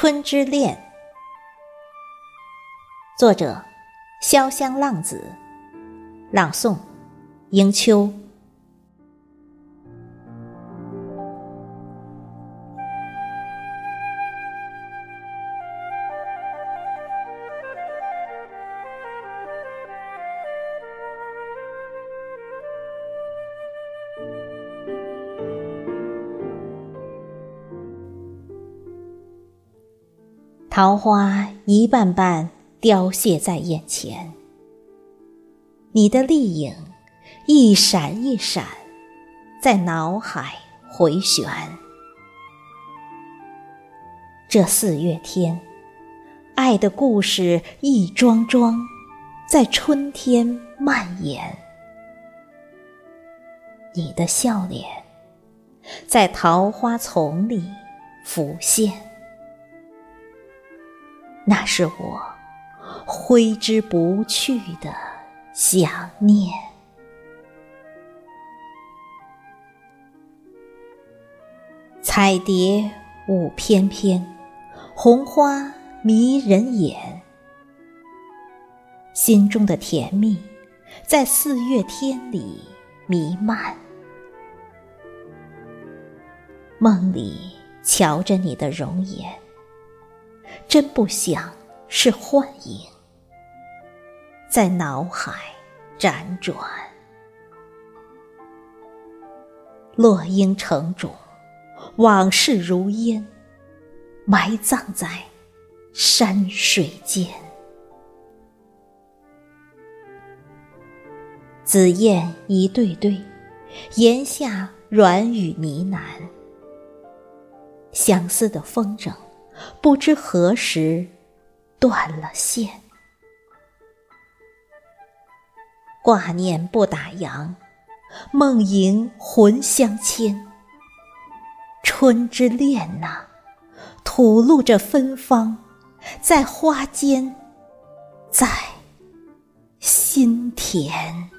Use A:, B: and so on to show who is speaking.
A: 春之恋》，作者：潇湘浪子，朗诵：迎秋。桃花一瓣瓣凋谢在眼前，你的丽影一闪一闪，在脑海回旋。这四月天，爱的故事一桩桩，在春天蔓延。你的笑脸，在桃花丛里浮现。那是我挥之不去的想念。彩蝶舞翩翩，红花迷人眼。心中的甜蜜，在四月天里弥漫。梦里瞧着你的容颜。真不想是幻影，在脑海辗转。落英成冢，往事如烟，埋葬在山水间。紫燕一对对，檐下软语呢喃，相思的风筝。不知何时断了线，挂念不打烊，梦萦魂相牵。春之恋呐，吐露着芬芳，在花间，在心田。